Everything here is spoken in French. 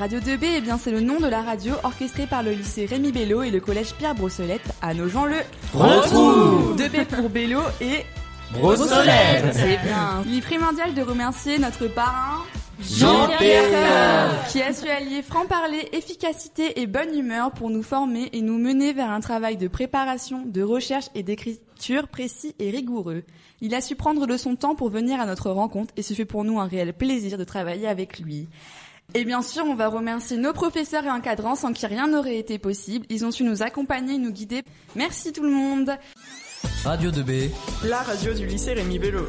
Radio 2B, eh bien c'est le nom de la radio orchestrée par le lycée Rémi Bello et le collège Pierre Brossolette à Nogent-le. Retrouve 2B pour Bello et Brossolette C'est bien. Il est primordial de remercier notre parrain Jean-Pierre qui a su allier franc-parler, efficacité et bonne humeur pour nous former et nous mener vers un travail de préparation, de recherche et d'écriture précis et rigoureux. Il a su prendre de son temps pour venir à notre rencontre et ce fait pour nous un réel plaisir de travailler avec lui. Et bien sûr, on va remercier nos professeurs et encadrants sans qui rien n'aurait été possible. Ils ont su nous accompagner, nous guider. Merci tout le monde. Radio 2B La radio du lycée Rémi Bello.